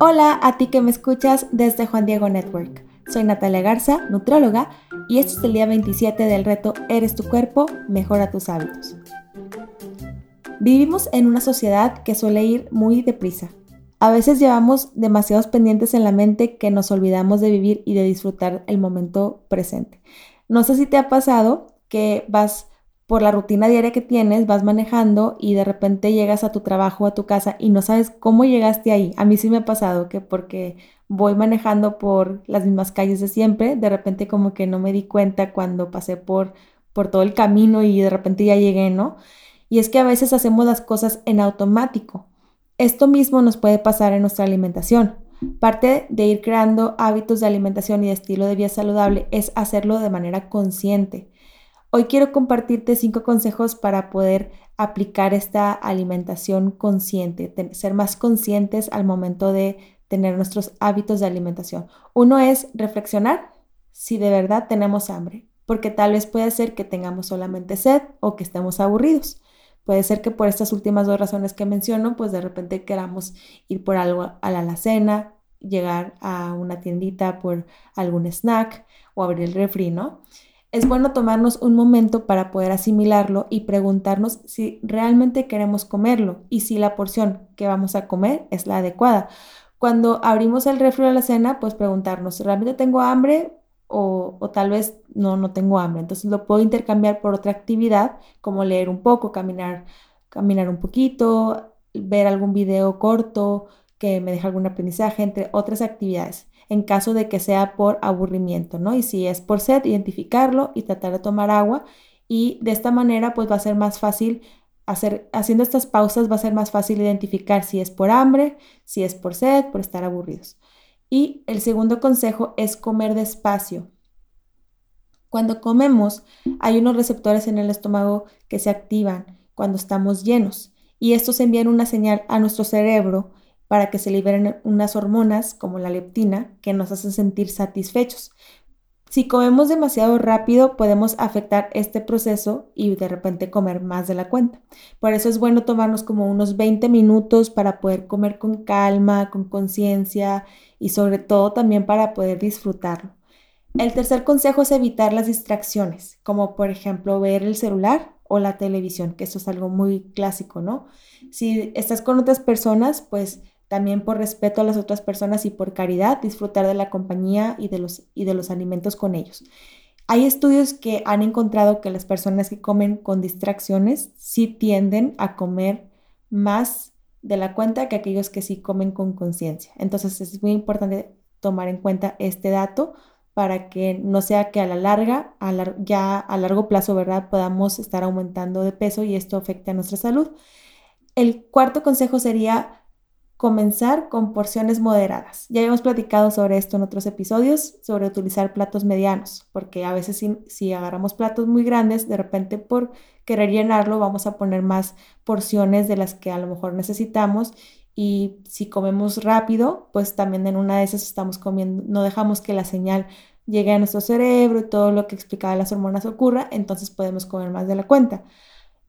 Hola a ti que me escuchas desde Juan Diego Network. Soy Natalia Garza, nutróloga, y este es el día 27 del reto Eres tu cuerpo, mejora tus hábitos. Vivimos en una sociedad que suele ir muy deprisa. A veces llevamos demasiados pendientes en la mente que nos olvidamos de vivir y de disfrutar el momento presente. No sé si te ha pasado que vas por la rutina diaria que tienes, vas manejando y de repente llegas a tu trabajo, a tu casa y no sabes cómo llegaste ahí. A mí sí me ha pasado que porque voy manejando por las mismas calles de siempre, de repente como que no me di cuenta cuando pasé por, por todo el camino y de repente ya llegué, ¿no? Y es que a veces hacemos las cosas en automático. Esto mismo nos puede pasar en nuestra alimentación. Parte de ir creando hábitos de alimentación y de estilo de vida saludable es hacerlo de manera consciente. Hoy quiero compartirte cinco consejos para poder aplicar esta alimentación consciente, ser más conscientes al momento de tener nuestros hábitos de alimentación. Uno es reflexionar si de verdad tenemos hambre, porque tal vez puede ser que tengamos solamente sed o que estemos aburridos. Puede ser que por estas últimas dos razones que menciono, pues de repente queramos ir por algo a la alacena, llegar a una tiendita por algún snack o abrir el refri, ¿no? Es bueno tomarnos un momento para poder asimilarlo y preguntarnos si realmente queremos comerlo y si la porción que vamos a comer es la adecuada. Cuando abrimos el refri a la cena, pues preguntarnos, ¿realmente tengo hambre o, o, tal vez no, no tengo hambre. Entonces lo puedo intercambiar por otra actividad, como leer un poco, caminar, caminar un poquito, ver algún video corto que me deje algún aprendizaje, entre otras actividades, en caso de que sea por aburrimiento, ¿no? Y si es por sed, identificarlo y tratar de tomar agua. Y de esta manera, pues va a ser más fácil hacer, haciendo estas pausas va a ser más fácil identificar si es por hambre, si es por sed, por estar aburridos. Y el segundo consejo es comer despacio. Cuando comemos, hay unos receptores en el estómago que se activan cuando estamos llenos y estos envían una señal a nuestro cerebro para que se liberen unas hormonas como la leptina que nos hacen sentir satisfechos. Si comemos demasiado rápido podemos afectar este proceso y de repente comer más de la cuenta. Por eso es bueno tomarnos como unos 20 minutos para poder comer con calma, con conciencia y sobre todo también para poder disfrutarlo. El tercer consejo es evitar las distracciones, como por ejemplo ver el celular o la televisión, que eso es algo muy clásico, ¿no? Si estás con otras personas, pues también por respeto a las otras personas y por caridad, disfrutar de la compañía y de los, y de los alimentos con ellos. Hay estudios que han encontrado que las personas que comen con distracciones sí tienden a comer más de la cuenta que aquellos que sí comen con conciencia. Entonces es muy importante tomar en cuenta este dato para que no sea que a la larga, ya a largo plazo, ¿verdad? Podamos estar aumentando de peso y esto afecte a nuestra salud. El cuarto consejo sería comenzar con porciones moderadas. Ya hemos platicado sobre esto en otros episodios, sobre utilizar platos medianos, porque a veces si, agarramos platos muy grandes, de repente por querer llenarlo vamos a poner más porciones de las que a lo mejor necesitamos y si comemos rápido, pues también en una de esas estamos comiendo, no dejamos que la señal llegue a nuestro cerebro y todo lo que explicaba las hormonas ocurra, entonces podemos comer más de la cuenta.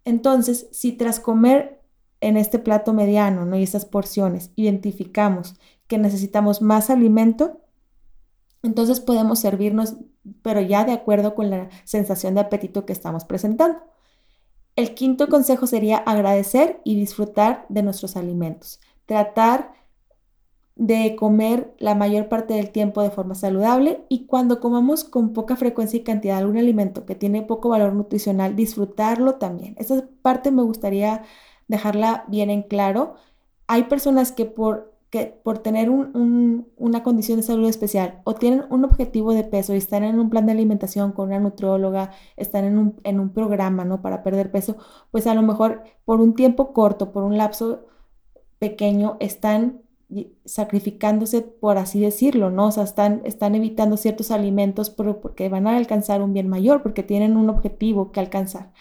Entonces, si tras comer en este plato mediano ¿no? y estas porciones identificamos que necesitamos más alimento, entonces podemos servirnos, pero ya de acuerdo con la sensación de apetito que estamos presentando. El quinto consejo sería agradecer y disfrutar de nuestros alimentos. Tratar de comer la mayor parte del tiempo de forma saludable y cuando comamos con poca frecuencia y cantidad algún alimento que tiene poco valor nutricional, disfrutarlo también. Esa parte me gustaría dejarla bien en claro. Hay personas que por, que por tener una condición de salud especial o tienen un objetivo de peso y están en un plan de alimentación con una nutrióloga, están en un, en un programa ¿no? para perder peso, pues a lo mejor por un tiempo corto, por un lapso pequeño, están sacrificándose, por así decirlo, ¿no? O sea, están, están evitando ciertos alimentos porque van a alcanzar un bien mayor, porque tienen un objetivo que alcanzar.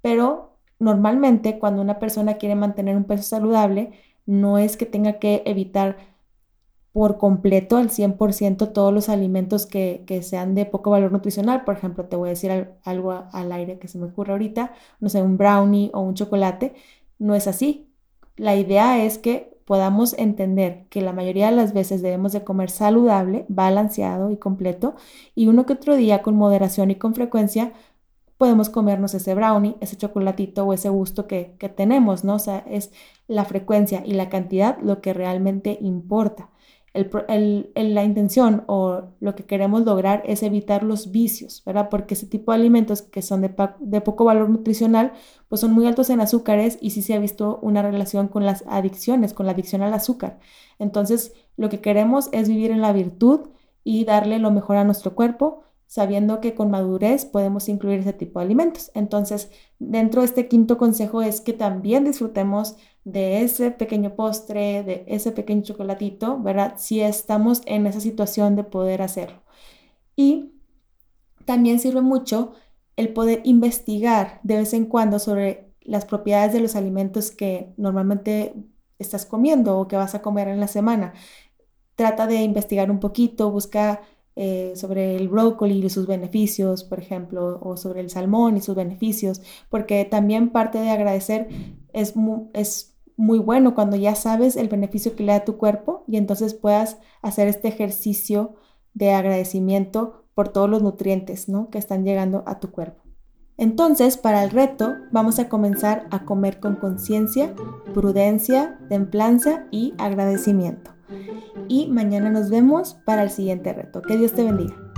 Pero normalmente cuando una persona quiere mantener un peso saludable, no es que tenga que evitar por completo al 100% todos los alimentos que, sean de poco valor nutricional. Por ejemplo, te voy a decir algo al aire que se me ocurre ahorita, no sé, un brownie o un chocolate. No es así. La idea es que podamos entender que la mayoría de las veces debemos de comer saludable, balanceado y completo, y uno que otro día con moderación y con frecuencia podemos comernos ese brownie, ese chocolatito o ese gusto que, que tenemos, ¿no? O sea, es la frecuencia y la cantidad lo que realmente importa la intención o lo que queremos lograr es evitar los vicios, ¿verdad? Porque ese tipo de alimentos que son de, poco valor nutricional, pues son muy altos en azúcares y sí se ha visto una relación con las adicciones, con la adicción al azúcar. Entonces, lo que queremos es vivir en la virtud y darle lo mejor a nuestro cuerpo, sabiendo que con madurez podemos incluir ese tipo de alimentos. Entonces, dentro de este quinto consejo es que también disfrutemos de ese pequeño postre, de ese pequeño chocolatito, ¿verdad? Si estamos en esa situación de poder hacerlo. Y también sirve mucho el poder investigar de vez en cuando sobre las propiedades de los alimentos que normalmente estás comiendo o que vas a comer en la semana. Trata de investigar un poquito, busca eh, sobre el brócoli y sus beneficios, por ejemplo, o sobre el salmón y sus beneficios, porque también parte de agradecer es, es muy bueno cuando ya sabes el beneficio que le da a tu cuerpo y entonces puedas hacer este ejercicio de agradecimiento por todos los nutrientes ¿no? que están llegando a tu cuerpo. Entonces, para el reto, vamos a comenzar a comer con conciencia, prudencia, templanza y agradecimiento. Y mañana nos vemos para el siguiente reto. Que Dios te bendiga.